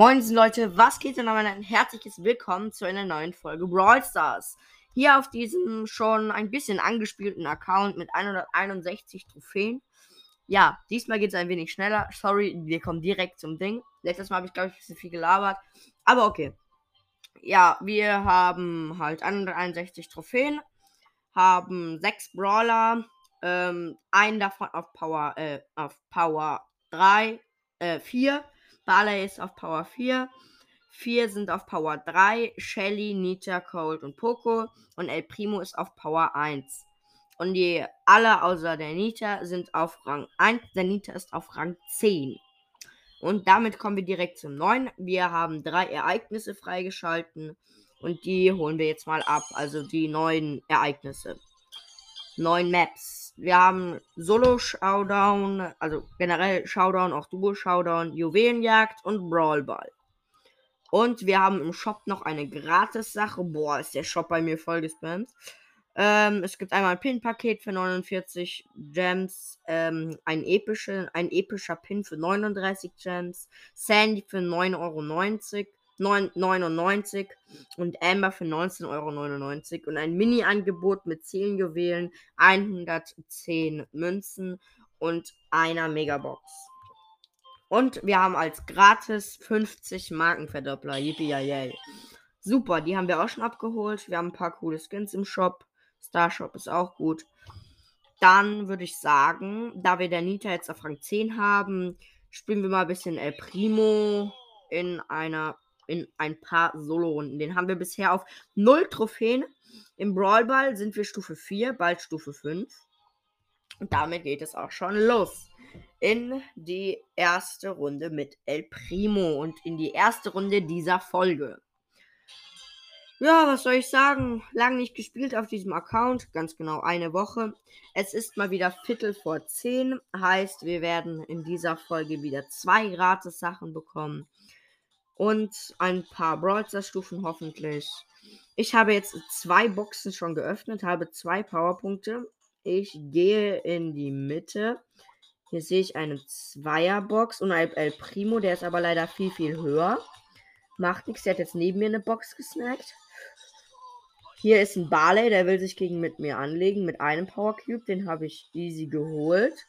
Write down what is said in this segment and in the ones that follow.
Moin Leute, was geht und ein herzliches Willkommen zu einer neuen Folge Brawl Stars. Hier auf diesem schon ein bisschen angespielten Account mit 161 Trophäen. Ja, diesmal geht es ein wenig schneller. Sorry, wir kommen direkt zum Ding. Letztes Mal habe ich, glaube ich, ein bisschen viel gelabert. Aber okay. Ja, wir haben halt 161 Trophäen, haben 6 Brawler, ähm, einen davon auf Power, äh, auf Power 3, äh, 4 Barley ist auf Power 4. Vier sind auf Power 3. Shelly, Nita, Cold und Poco. Und El Primo ist auf Power 1. Und die alle außer der Nita sind auf Rang 1. Der Nita ist auf Rang 10. Und damit kommen wir direkt zum 9. Wir haben drei Ereignisse freigeschalten. Und die holen wir jetzt mal ab. Also die neuen Ereignisse. Neun Maps wir haben Solo Showdown, also generell Showdown, auch Duo Showdown, Juwelenjagd und Brawlball. Und wir haben im Shop noch eine Gratis-Sache. Boah, ist der Shop bei mir voll gespammt. Ähm, es gibt einmal ein Pin-Paket für 49 Gems, ähm, ein, epische, ein epischer Pin für 39 Gems, Sandy für 9,90 Euro, 9,99 und Amber für 19,99 Euro und ein Mini-Angebot mit 10 Juwelen, 110 Münzen und einer Megabox. Und wir haben als gratis 50 Markenverdoppler. Yippie. Super, die haben wir auch schon abgeholt. Wir haben ein paar coole Skins im Shop. Star Shop ist auch gut. Dann würde ich sagen, da wir der Nita jetzt auf Rang 10 haben, spielen wir mal ein bisschen El Primo in einer in ein paar Solo-Runden. Den haben wir bisher auf 0 Trophäen. Im Brawl Ball sind wir Stufe 4, bald Stufe 5. Und damit geht es auch schon los. In die erste Runde mit El Primo und in die erste Runde dieser Folge. Ja, was soll ich sagen? Lang nicht gespielt auf diesem Account, ganz genau eine Woche. Es ist mal wieder Viertel vor 10, heißt, wir werden in dieser Folge wieder zwei Gratis-Sachen bekommen und ein paar Brawler-Stufen hoffentlich. Ich habe jetzt zwei Boxen schon geöffnet, habe zwei Powerpunkte. Ich gehe in die Mitte. Hier sehe ich eine Zweierbox und ein El Primo, der ist aber leider viel, viel höher. Macht nichts, der hat jetzt neben mir eine Box gesnackt. Hier ist ein Barley, der will sich gegen mit mir anlegen mit einem Power Cube. Den habe ich easy geholt.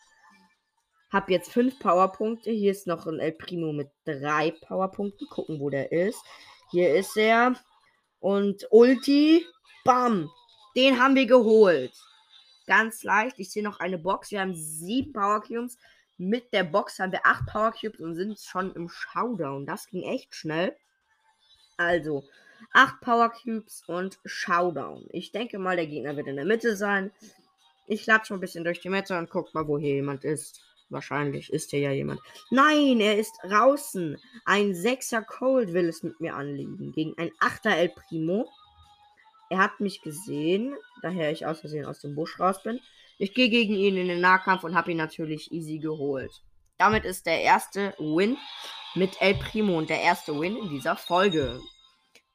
Hab jetzt fünf Powerpunkte. Hier ist noch ein El Primo mit drei Powerpunkten. Gucken, wo der ist. Hier ist er. Und Ulti. Bam. Den haben wir geholt. Ganz leicht. Ich sehe noch eine Box. Wir haben sieben Power Cubes. Mit der Box haben wir acht Power Cubes und sind schon im Showdown. Das ging echt schnell. Also, acht Power Cubes und Showdown. Ich denke mal, der Gegner wird in der Mitte sein. Ich klatsche mal ein bisschen durch die Mitte und guck mal, wo hier jemand ist. Wahrscheinlich ist hier ja jemand. Nein, er ist draußen. Ein 6er Cold will es mit mir anlegen. Gegen ein 8er El Primo. Er hat mich gesehen, daher ich aus Versehen aus dem Busch raus bin. Ich gehe gegen ihn in den Nahkampf und habe ihn natürlich easy geholt. Damit ist der erste Win mit El Primo und der erste Win in dieser Folge.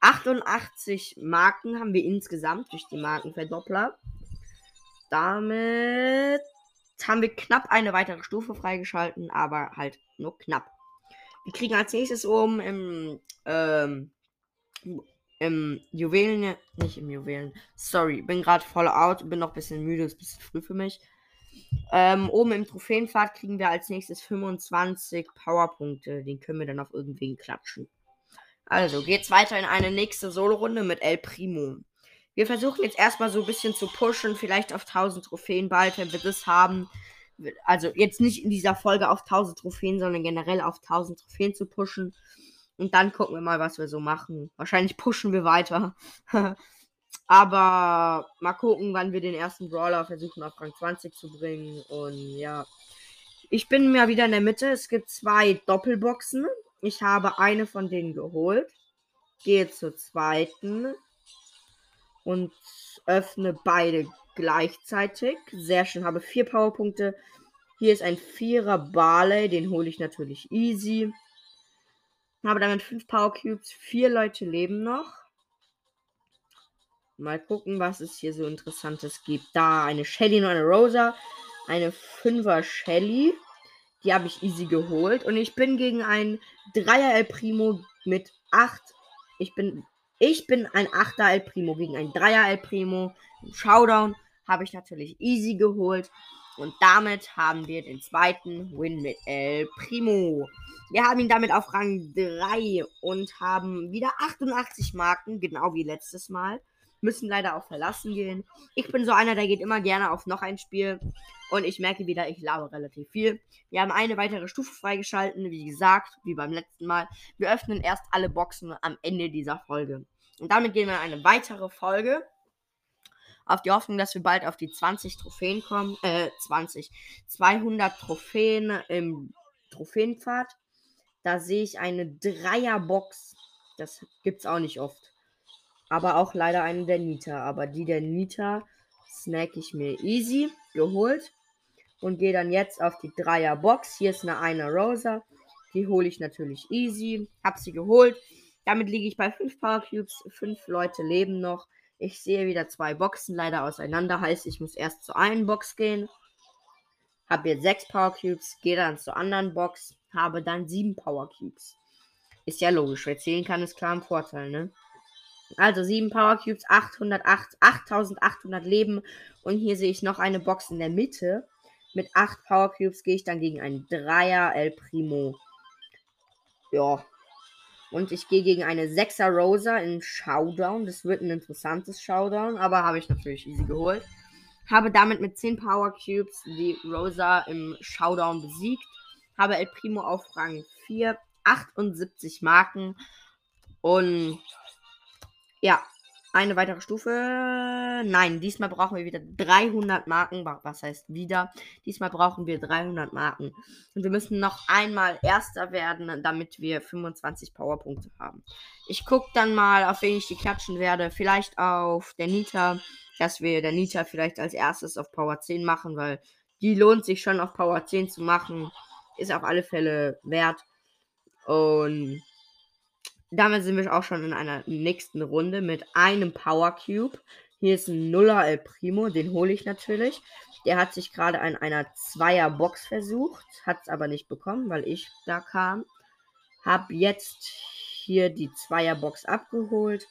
88 Marken haben wir insgesamt durch die Markenverdoppler. Damit haben wir knapp eine weitere Stufe freigeschalten, aber halt nur knapp. Wir kriegen als nächstes oben im, ähm, im Juwelen, nicht im Juwelen, sorry, bin gerade voll out, bin noch ein bisschen müde, ist ein bisschen früh für mich. Ähm, oben im Trophäenpfad kriegen wir als nächstes 25 Powerpunkte, den können wir dann auf irgendwen klatschen. Also geht's weiter in eine nächste Solo-Runde mit El Primo. Wir versuchen jetzt erstmal so ein bisschen zu pushen, vielleicht auf 1000 Trophäen bald, wenn wir das haben. Also jetzt nicht in dieser Folge auf 1000 Trophäen, sondern generell auf 1000 Trophäen zu pushen. Und dann gucken wir mal, was wir so machen. Wahrscheinlich pushen wir weiter. Aber mal gucken, wann wir den ersten Brawler versuchen auf Rang 20 zu bringen. Und ja. Ich bin mal wieder in der Mitte. Es gibt zwei Doppelboxen. Ich habe eine von denen geholt. Gehe zur zweiten und öffne beide gleichzeitig. Sehr schön, habe vier Powerpunkte. Hier ist ein Vierer Barley, den hole ich natürlich easy. Habe damit fünf Power Cubes, vier Leute leben noch. Mal gucken, was es hier so Interessantes gibt. Da eine Shelly und eine Rosa. Eine Fünfer Shelly. Die habe ich easy geholt. Und ich bin gegen ein Dreier El Primo mit 8. Ich bin, ich bin ein 8er El Primo gegen ein Dreier El Primo. Showdown habe ich natürlich easy geholt. Und damit haben wir den zweiten Win mit El Primo. Wir haben ihn damit auf Rang 3 und haben wieder 88 Marken, genau wie letztes Mal. Müssen leider auch verlassen gehen. Ich bin so einer, der geht immer gerne auf noch ein Spiel. Und ich merke wieder, ich labe relativ viel. Wir haben eine weitere Stufe freigeschalten, wie gesagt, wie beim letzten Mal. Wir öffnen erst alle Boxen am Ende dieser Folge. Und damit gehen wir in eine weitere Folge auf die Hoffnung, dass wir bald auf die 20 Trophäen kommen. Äh, 20. 200 Trophäen im Trophäenpfad. Da sehe ich eine Dreierbox. Das gibt's auch nicht oft. Aber auch leider eine der Nita. Aber die der Nita snack ich mir easy. Geholt. Und gehe dann jetzt auf die Dreierbox. Hier ist eine eine Rosa. Die hole ich natürlich easy. Hab sie geholt. Damit liege ich bei 5 Power Cubes. 5 Leute leben noch. Ich sehe wieder zwei Boxen leider auseinander. Heißt, ich muss erst zur einen Box gehen. Habe jetzt sechs Power Cubes. Gehe dann zur anderen Box. Habe dann sieben Power Cubes. Ist ja logisch. Wer zählen kann, ist klar ein Vorteil, ne? Also sieben Power Cubes, 808, 8800 Leben. Und hier sehe ich noch eine Box in der Mitte. Mit 8 Power Cubes gehe ich dann gegen einen Dreier El Primo. Ja, und ich gehe gegen eine 6er Rosa in Showdown. Das wird ein interessantes Showdown, aber habe ich natürlich easy geholt. Habe damit mit 10 Power Cubes die Rosa im Showdown besiegt. Habe El Primo auf Rang 4, 78 Marken. Und ja, eine weitere Stufe. Nein, diesmal brauchen wir wieder 300 Marken. Was heißt wieder? Diesmal brauchen wir 300 Marken. Und wir müssen noch einmal Erster werden, damit wir 25 Powerpunkte haben. Ich gucke dann mal, auf wen ich die klatschen werde. Vielleicht auf der Nita, dass wir der Nita vielleicht als erstes auf Power 10 machen, weil die lohnt sich schon auf Power 10 zu machen. Ist auf alle Fälle wert. Und damit sind wir auch schon in einer nächsten Runde mit einem Power Cube. Hier ist ein Nuller El Primo, den hole ich natürlich. Der hat sich gerade an einer Zweier Box versucht, hat es aber nicht bekommen, weil ich da kam. Hab jetzt hier die Zweier Box abgeholt.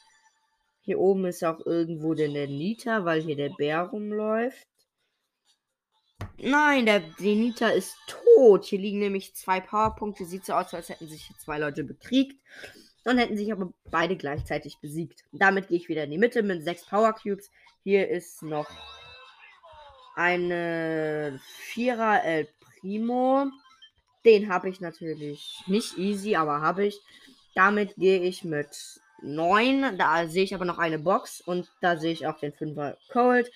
Hier oben ist auch irgendwo der Nita, weil hier der Bär rumläuft. Nein, der, der Nita ist tot. Hier liegen nämlich zwei Powerpunkte. Sieht so aus, als hätten sich hier zwei Leute bekriegt. Dann hätten sich aber beide gleichzeitig besiegt. Damit gehe ich wieder in die Mitte mit sechs Power Cubes. Hier ist noch eine Vierer El Primo. Den habe ich natürlich nicht easy, aber habe ich. Damit gehe ich mit 9. Da sehe ich aber noch eine Box und da sehe ich auch den 5er Cold.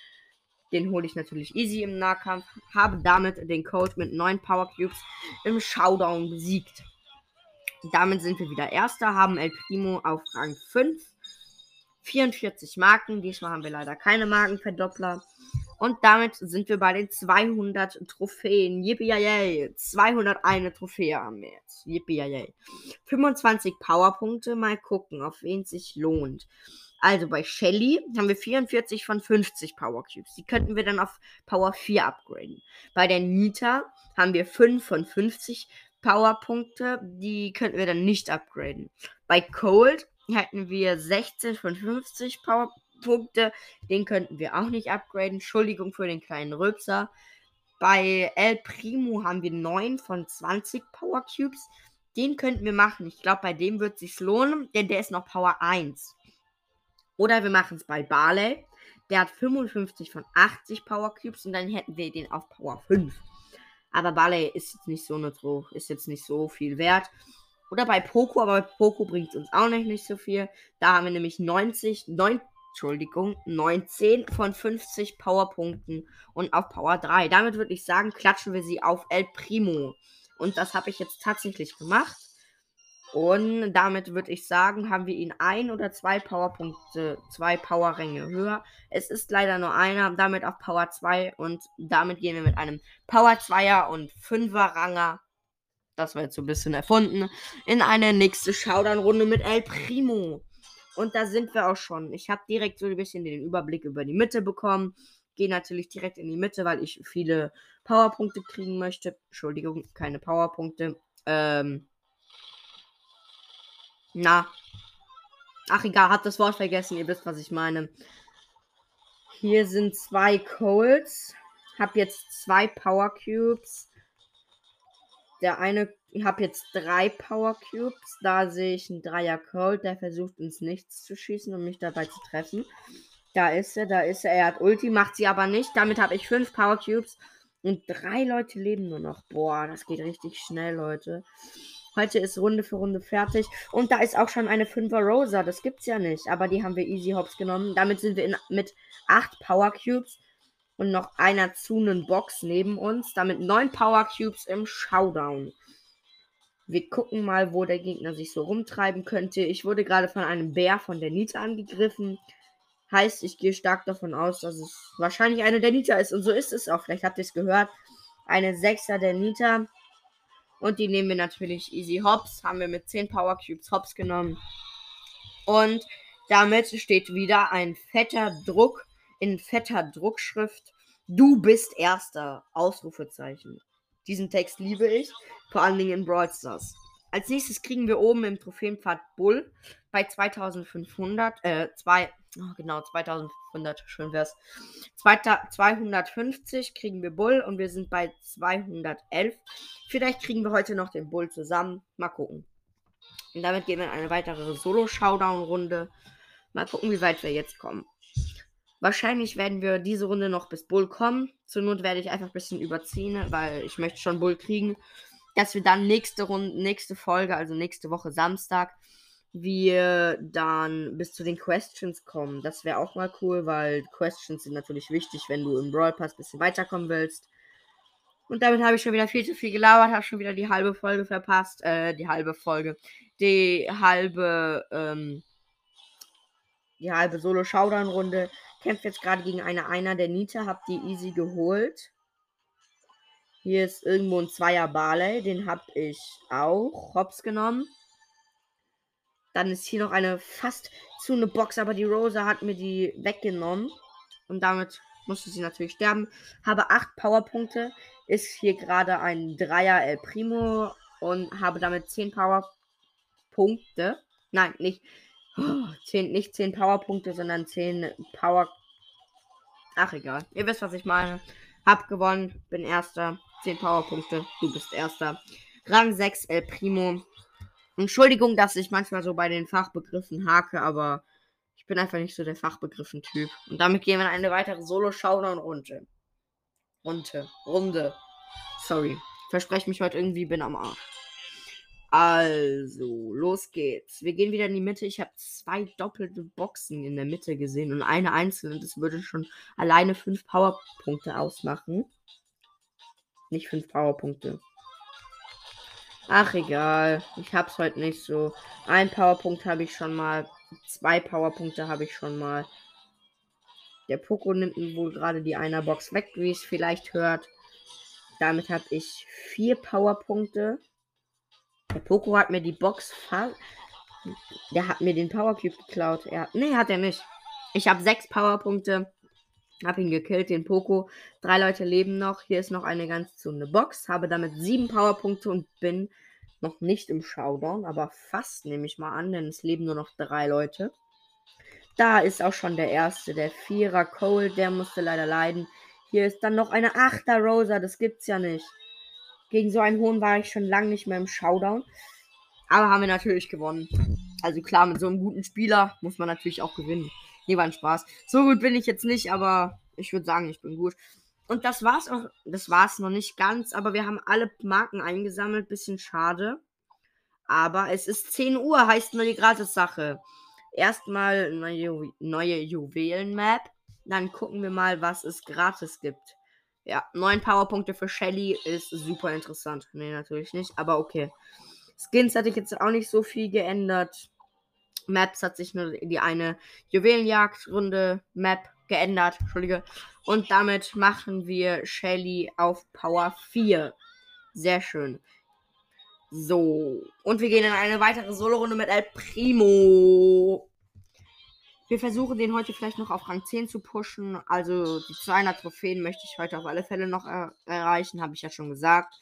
Den hole ich natürlich easy im Nahkampf. Habe damit den Cold mit 9 Power Cubes im Showdown besiegt. Damit sind wir wieder Erster, haben El Primo auf Rang 5. 44 Marken. Diesmal haben wir leider keine Markenverdoppler. Und damit sind wir bei den 200 Trophäen. Yippie 201 Trophäe haben wir jetzt. Yippie 25 Powerpunkte. Mal gucken, auf wen es sich lohnt. Also bei Shelly haben wir 44 von 50 Power Cubes. Die könnten wir dann auf Power 4 upgraden. Bei der Nita haben wir 5 von 50 Powerpunkte, die könnten wir dann nicht upgraden. Bei Cold hätten wir 16 von 50 Powerpunkte, den könnten wir auch nicht upgraden. Entschuldigung für den kleinen Rülpser. Bei El Primo haben wir 9 von 20 Power Cubes. Den könnten wir machen. Ich glaube, bei dem wird es sich lohnen, denn der ist noch Power 1. Oder wir machen es bei Barley. Der hat 55 von 80 Power Cubes und dann hätten wir den auf Power 5. Aber Barley ist jetzt nicht so eine ist jetzt nicht so viel wert. Oder bei Poco, aber bei Poco bringt es uns auch nicht, nicht so viel. Da haben wir nämlich 90, 9, Entschuldigung, 19 von 50 Powerpunkten und auf Power 3. Damit würde ich sagen, klatschen wir sie auf El Primo. Und das habe ich jetzt tatsächlich gemacht. Und damit würde ich sagen, haben wir ihn ein oder zwei Powerpunkte, zwei Powerränge höher. Es ist leider nur einer, damit auf Power 2 und damit gehen wir mit einem Power 2er und 5er Ranger, das war jetzt so ein bisschen erfunden, in eine nächste Showdown-Runde mit El Primo. Und da sind wir auch schon. Ich habe direkt so ein bisschen den Überblick über die Mitte bekommen gehe natürlich direkt in die Mitte, weil ich viele Powerpunkte kriegen möchte. Entschuldigung, keine Powerpunkte. Ähm. Na. Ach egal, hab das Wort vergessen, ihr wisst, was ich meine. Hier sind zwei Colds. Hab jetzt zwei Power Cubes. Der eine, ich habe jetzt drei Power Cubes. Da sehe ich einen Dreier Cold, der versucht ins Nichts zu schießen, um mich dabei zu treffen. Da ist er, da ist er. Er hat Ulti, macht sie aber nicht. Damit habe ich fünf Power Cubes. Und drei Leute leben nur noch. Boah, das geht richtig schnell, Leute. Heute ist Runde für Runde fertig. Und da ist auch schon eine 5er Rosa. Das gibt's ja nicht. Aber die haben wir easy hops genommen. Damit sind wir in, mit 8 Power Cubes und noch einer zu einen Box neben uns. Damit 9 Power Cubes im Showdown. Wir gucken mal, wo der Gegner sich so rumtreiben könnte. Ich wurde gerade von einem Bär von der Nita angegriffen. Heißt, ich gehe stark davon aus, dass es wahrscheinlich eine der Nita ist. Und so ist es auch. Vielleicht habt ihr es gehört. Eine 6er der Nita. Und die nehmen wir natürlich easy hops. Haben wir mit 10 Power Cubes hops genommen. Und damit steht wieder ein fetter Druck in fetter Druckschrift. Du bist erster. Ausrufezeichen. Diesen Text liebe ich. Vor allen Dingen in Brawl Stars. Als nächstes kriegen wir oben im Trophäenpfad Bull bei 2500, äh, zwei, oh genau, 2500, schön wär's. 250 kriegen wir Bull und wir sind bei 211. Vielleicht kriegen wir heute noch den Bull zusammen. Mal gucken. Und damit gehen wir in eine weitere Solo-Showdown-Runde. Mal gucken, wie weit wir jetzt kommen. Wahrscheinlich werden wir diese Runde noch bis Bull kommen. Zur Not werde ich einfach ein bisschen überziehen, weil ich möchte schon Bull kriegen dass wir dann nächste Runde, nächste Folge, also nächste Woche Samstag, wir dann bis zu den Questions kommen. Das wäre auch mal cool, weil Questions sind natürlich wichtig, wenn du im Brawl Pass ein bisschen weiterkommen willst. Und damit habe ich schon wieder viel zu viel gelauert, habe schon wieder die halbe Folge verpasst. Äh, die halbe Folge. Die halbe, ähm, die halbe Solo-Showdown-Runde. Kämpft jetzt gerade gegen eine Einer der Nita, hab die easy geholt. Hier ist irgendwo ein Zweier Barley. Den habe ich auch hops genommen. Dann ist hier noch eine fast zu eine Box, aber die Rosa hat mir die weggenommen. Und damit musste sie natürlich sterben. Habe 8 Powerpunkte. Ist hier gerade ein Dreier El Primo. Und habe damit 10 Powerpunkte. Nein, nicht. Oh, 10, nicht 10 Powerpunkte, sondern 10 Power. Ach egal. Ihr wisst, was ich meine. Hab gewonnen. Bin erster. 10 Powerpunkte. Du bist erster. Rang 6 El Primo. Entschuldigung, dass ich manchmal so bei den Fachbegriffen hake, aber ich bin einfach nicht so der Fachbegriffen-Typ. Und damit gehen wir in eine weitere Solo-Showdown-Runde. Runde. Runde. Sorry. Verspreche mich heute irgendwie, bin am Arsch. Also, los geht's. Wir gehen wieder in die Mitte. Ich habe zwei doppelte Boxen in der Mitte gesehen und eine einzelne. Das würde schon alleine fünf Powerpunkte ausmachen. Nicht fünf Powerpunkte. Ach, egal. Ich hab's heute nicht so. Ein Powerpunkt habe ich schon mal. Zwei Powerpunkte habe ich schon mal. Der Poco nimmt wohl gerade die einer Box weg, wie es vielleicht hört. Damit habe ich vier Powerpunkte. Der Poco hat mir die Box fast. Der hat mir den Power Cube geklaut. Er, nee, hat er nicht. Ich habe sechs Powerpunkte. Hab ihn gekillt, den Poco. Drei Leute leben noch. Hier ist noch eine ganz zunde Box. Habe damit sieben Powerpunkte und bin noch nicht im Showdown, aber fast nehme ich mal an, denn es leben nur noch drei Leute. Da ist auch schon der erste, der Vierer Cole, der musste leider leiden. Hier ist dann noch eine Achter Rosa, das gibt's ja nicht. Gegen so einen hohen war ich schon lange nicht mehr im Showdown. Aber haben wir natürlich gewonnen. Also klar, mit so einem guten Spieler muss man natürlich auch gewinnen. Nee, war ein Spaß. So gut bin ich jetzt nicht, aber ich würde sagen, ich bin gut. Und das war's auch. Das war's noch nicht ganz, aber wir haben alle Marken eingesammelt. Bisschen schade. Aber es ist 10 Uhr, heißt nur die Gratis-Sache. Erstmal neue, neue Juwelen-Map. Dann gucken wir mal, was es gratis gibt. Ja, 9 Powerpunkte für Shelly ist super interessant. Nee, natürlich nicht, aber okay. Skins hatte ich jetzt auch nicht so viel geändert. Maps hat sich nur die eine Juwelenjagdrunde Map geändert. Entschuldige. Und damit machen wir Shelly auf Power 4. Sehr schön. So. Und wir gehen in eine weitere Solo-Runde mit El Primo. Wir versuchen den heute vielleicht noch auf Rang 10 zu pushen. Also die 200 Trophäen möchte ich heute auf alle Fälle noch er erreichen, habe ich ja schon gesagt.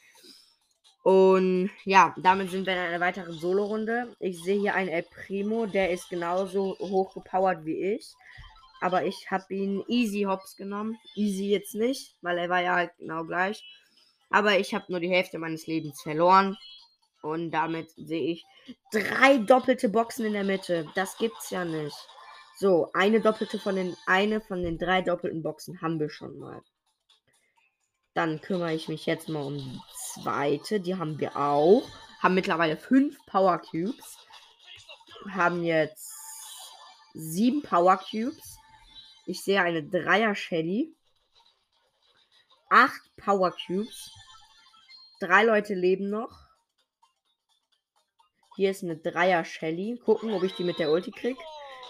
Und ja, damit sind wir in einer weiteren Solo-Runde. Ich sehe hier einen El Primo, der ist genauso hoch gepowert wie ich. Aber ich habe ihn easy hops genommen. Easy jetzt nicht, weil er war ja halt genau gleich. Aber ich habe nur die Hälfte meines Lebens verloren. Und damit sehe ich drei doppelte Boxen in der Mitte. Das gibt's ja nicht. So, eine doppelte von den, eine von den drei doppelten Boxen haben wir schon mal. Dann kümmere ich mich jetzt mal um die zweite. Die haben wir auch. Haben mittlerweile fünf Power Cubes. Haben jetzt sieben Power Cubes. Ich sehe eine Dreier Shelly. Acht Power Cubes. Drei Leute leben noch. Hier ist eine Dreier Shelly. Gucken, ob ich die mit der Ulti krieg.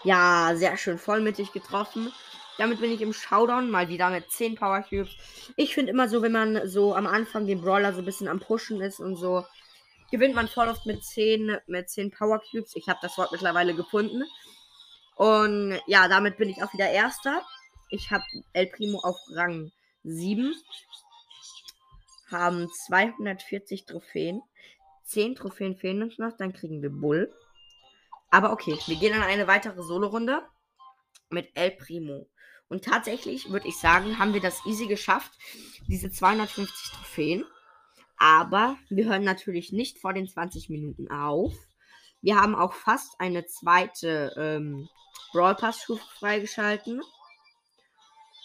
Ja, sehr schön vollmittig getroffen. Damit bin ich im Showdown mal wieder mit 10 Power Cubes. Ich finde immer so, wenn man so am Anfang den Brawler so ein bisschen am Pushen ist und so, gewinnt man voll oft mit 10, mit 10 Power Cubes. Ich habe das Wort mittlerweile gefunden. Und ja, damit bin ich auch wieder Erster. Ich habe El Primo auf Rang 7. Haben 240 Trophäen. 10 Trophäen fehlen uns noch, dann kriegen wir Bull. Aber okay, wir gehen in eine weitere Solo-Runde mit El Primo. Und tatsächlich würde ich sagen, haben wir das easy geschafft, diese 250 Trophäen. Aber wir hören natürlich nicht vor den 20 Minuten auf. Wir haben auch fast eine zweite ähm, Brawl Pass Stufe freigeschalten.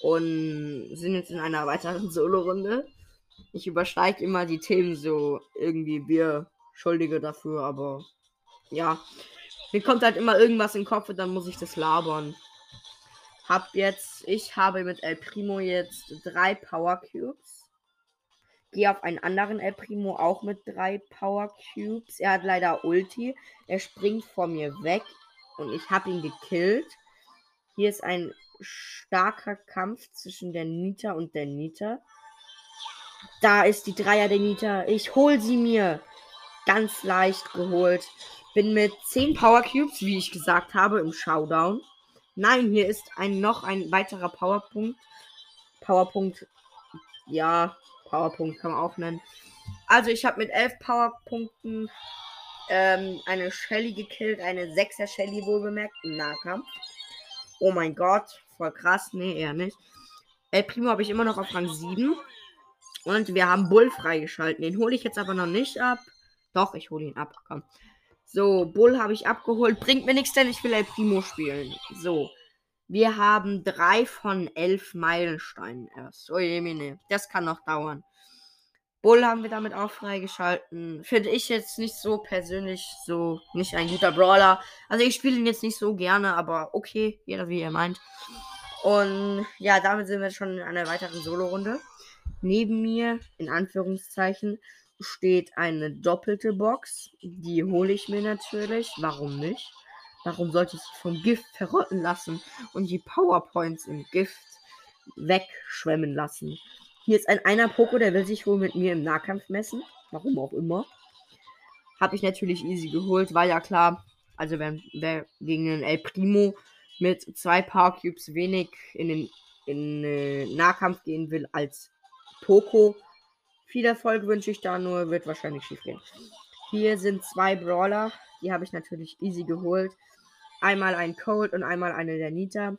Und sind jetzt in einer weiteren Solo-Runde. Ich übersteige immer die Themen so irgendwie wir Schuldige dafür, aber ja. Mir kommt halt immer irgendwas in den Kopf und dann muss ich das labern. Hab jetzt, ich habe mit El Primo jetzt drei Power Cubes. Gehe auf einen anderen El Primo auch mit drei Power Cubes. Er hat leider Ulti. Er springt vor mir weg und ich habe ihn gekillt. Hier ist ein starker Kampf zwischen der Nita und der Nita. Da ist die Dreier der Nita. Ich hol sie mir. Ganz leicht geholt. Bin mit 10 Power Cubes, wie ich gesagt habe, im Showdown. Nein, hier ist ein noch ein weiterer Powerpunkt. Powerpunkt. Ja, Powerpunkt kann man auch nennen. Also ich habe mit 11 Powerpunkten ähm, eine Shelly gekillt, eine 6er Shelly wohlbemerkt im Nahkampf. Oh mein Gott, voll krass. Nee, eher nicht. El Primo habe ich immer noch auf Rang 7. Und wir haben Bull freigeschalten. Den hole ich jetzt aber noch nicht ab. Doch, ich hole ihn ab. Komm. So, Bull habe ich abgeholt. Bringt mir nichts, denn ich will El Primo spielen. So. Wir haben drei von elf Meilensteinen erst. Oh je, nee. Das kann noch dauern. Bull haben wir damit auch freigeschalten. Finde ich jetzt nicht so persönlich so nicht ein guter Brawler. Also ich spiele ihn jetzt nicht so gerne, aber okay, jeder wie er meint. Und ja, damit sind wir schon in einer weiteren Solo-Runde. Neben mir, in Anführungszeichen, steht eine doppelte Box. Die hole ich mir natürlich. Warum nicht? Warum sollte ich sie vom Gift verrotten lassen und die Powerpoints im Gift wegschwemmen lassen? Hier ist ein einer Poko, der will sich wohl mit mir im Nahkampf messen. Warum auch immer. Habe ich natürlich easy geholt, war ja klar. Also wer, wer gegen den El Primo mit zwei Power Cubes wenig in den in, äh, Nahkampf gehen will als Poco, viel Erfolg wünsche ich da, nur wird wahrscheinlich schief gehen. Hier sind zwei Brawler. Die habe ich natürlich easy geholt. Einmal ein Cold und einmal eine der Nita.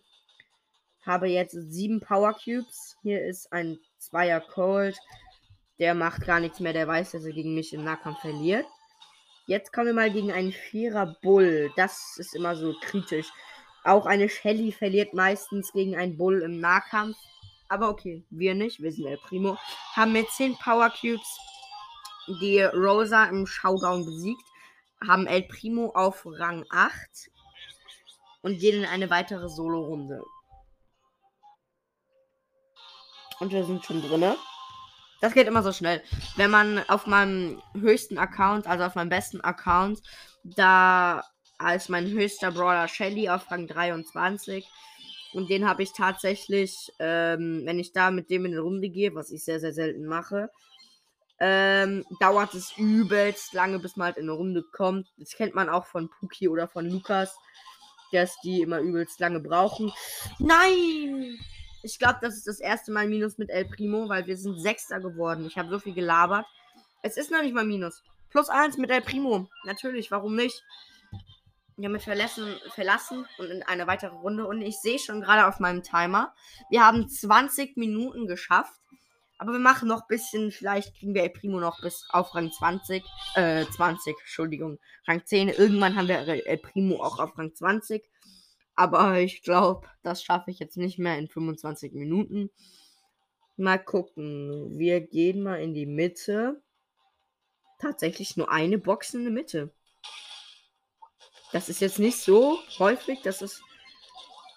Habe jetzt sieben Power Cubes. Hier ist ein Zweier Cold. Der macht gar nichts mehr. Der weiß, dass er gegen mich im Nahkampf verliert. Jetzt kommen wir mal gegen einen Vierer Bull. Das ist immer so kritisch. Auch eine Shelly verliert meistens gegen einen Bull im Nahkampf. Aber okay, wir nicht. Wir sind El Primo. Haben mit 10 Power Cubes die Rosa im Showdown besiegt. Haben El Primo auf Rang 8. Und gehen in eine weitere Solo-Runde. Und wir sind schon drinne. Das geht immer so schnell. Wenn man auf meinem höchsten Account, also auf meinem besten Account, da als mein höchster Brawler Shelly auf Rang 23 und den habe ich tatsächlich, ähm, wenn ich da mit dem in eine Runde gehe, was ich sehr, sehr selten mache, ähm, dauert es übelst lange, bis man halt in eine Runde kommt. Das kennt man auch von Puki oder von Lukas. dass die immer übelst lange brauchen. Nein! Ich glaube, das ist das erste Mal Minus mit El Primo, weil wir sind Sechster geworden. Ich habe so viel gelabert. Es ist noch nicht mal Minus. Plus eins mit El Primo. Natürlich, warum nicht? Damit verlassen, verlassen und in eine weitere Runde. Und ich sehe schon gerade auf meinem Timer, wir haben 20 Minuten geschafft. Aber wir machen noch ein bisschen, vielleicht kriegen wir El Primo noch bis auf Rang 20. Äh, 20, Entschuldigung. Rang 10. Irgendwann haben wir El Primo auch auf Rang 20. Aber ich glaube, das schaffe ich jetzt nicht mehr in 25 Minuten. Mal gucken. Wir gehen mal in die Mitte. Tatsächlich nur eine Box in der Mitte. Das ist jetzt nicht so häufig, dass es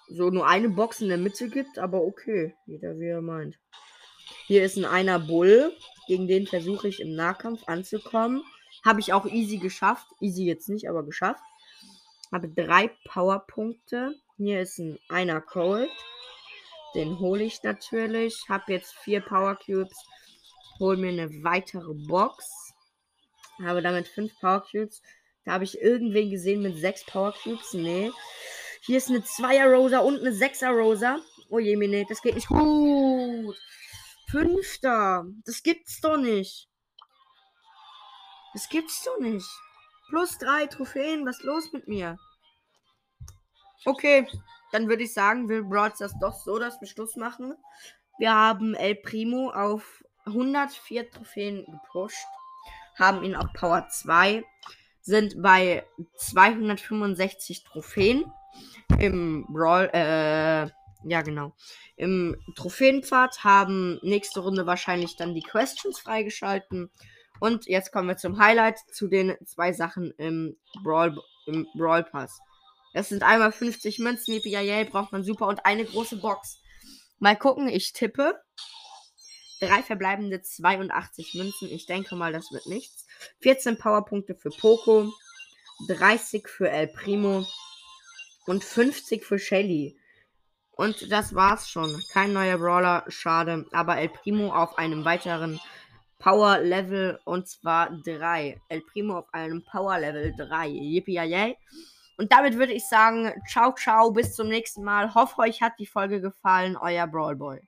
so nur eine Box in der Mitte gibt, aber okay. Jeder wie er meint. Hier ist ein einer Bull. Gegen den versuche ich im Nahkampf anzukommen. Habe ich auch easy geschafft. Easy jetzt nicht, aber geschafft. Habe drei Powerpunkte. Hier ist ein einer Cold. Den hole ich natürlich. Habe jetzt vier Power Cubes. Hole mir eine weitere Box. Habe damit fünf Power Cubes. Da habe ich irgendwen gesehen mit sechs Power Cubes. Nee. Hier ist eine Zweier Rosa und eine Sechser Rosa. Oh je, nee, das geht nicht gut. Fünfter. Das gibt's doch nicht. Das gibt's doch nicht. Plus drei Trophäen. Was ist los mit mir? Okay, dann würde ich sagen, wir Brawl das doch so, dass wir Schluss machen. Wir haben El Primo auf 104 Trophäen gepusht. Haben ihn auf Power 2 sind bei 265 Trophäen im Brawl, äh, ja genau. Im Trophäenpfad haben nächste Runde wahrscheinlich dann die Questions freigeschalten. Und jetzt kommen wir zum Highlight zu den zwei Sachen im Brawl, im Brawl Pass. Das sind einmal 50 Münzen, EPIA braucht man super und eine große Box. Mal gucken, ich tippe. Drei verbleibende 82 Münzen. Ich denke mal, das wird nichts. 14 Powerpunkte für Poco, 30 für El Primo und 50 für Shelly. Und das war's schon. Kein neuer Brawler, schade. Aber El Primo auf einem weiteren Power Level und zwar 3. El Primo auf einem Power Level 3. Yippie Und damit würde ich sagen, ciao, ciao, bis zum nächsten Mal. Hoffe, euch hat die Folge gefallen. Euer Brawl Boy.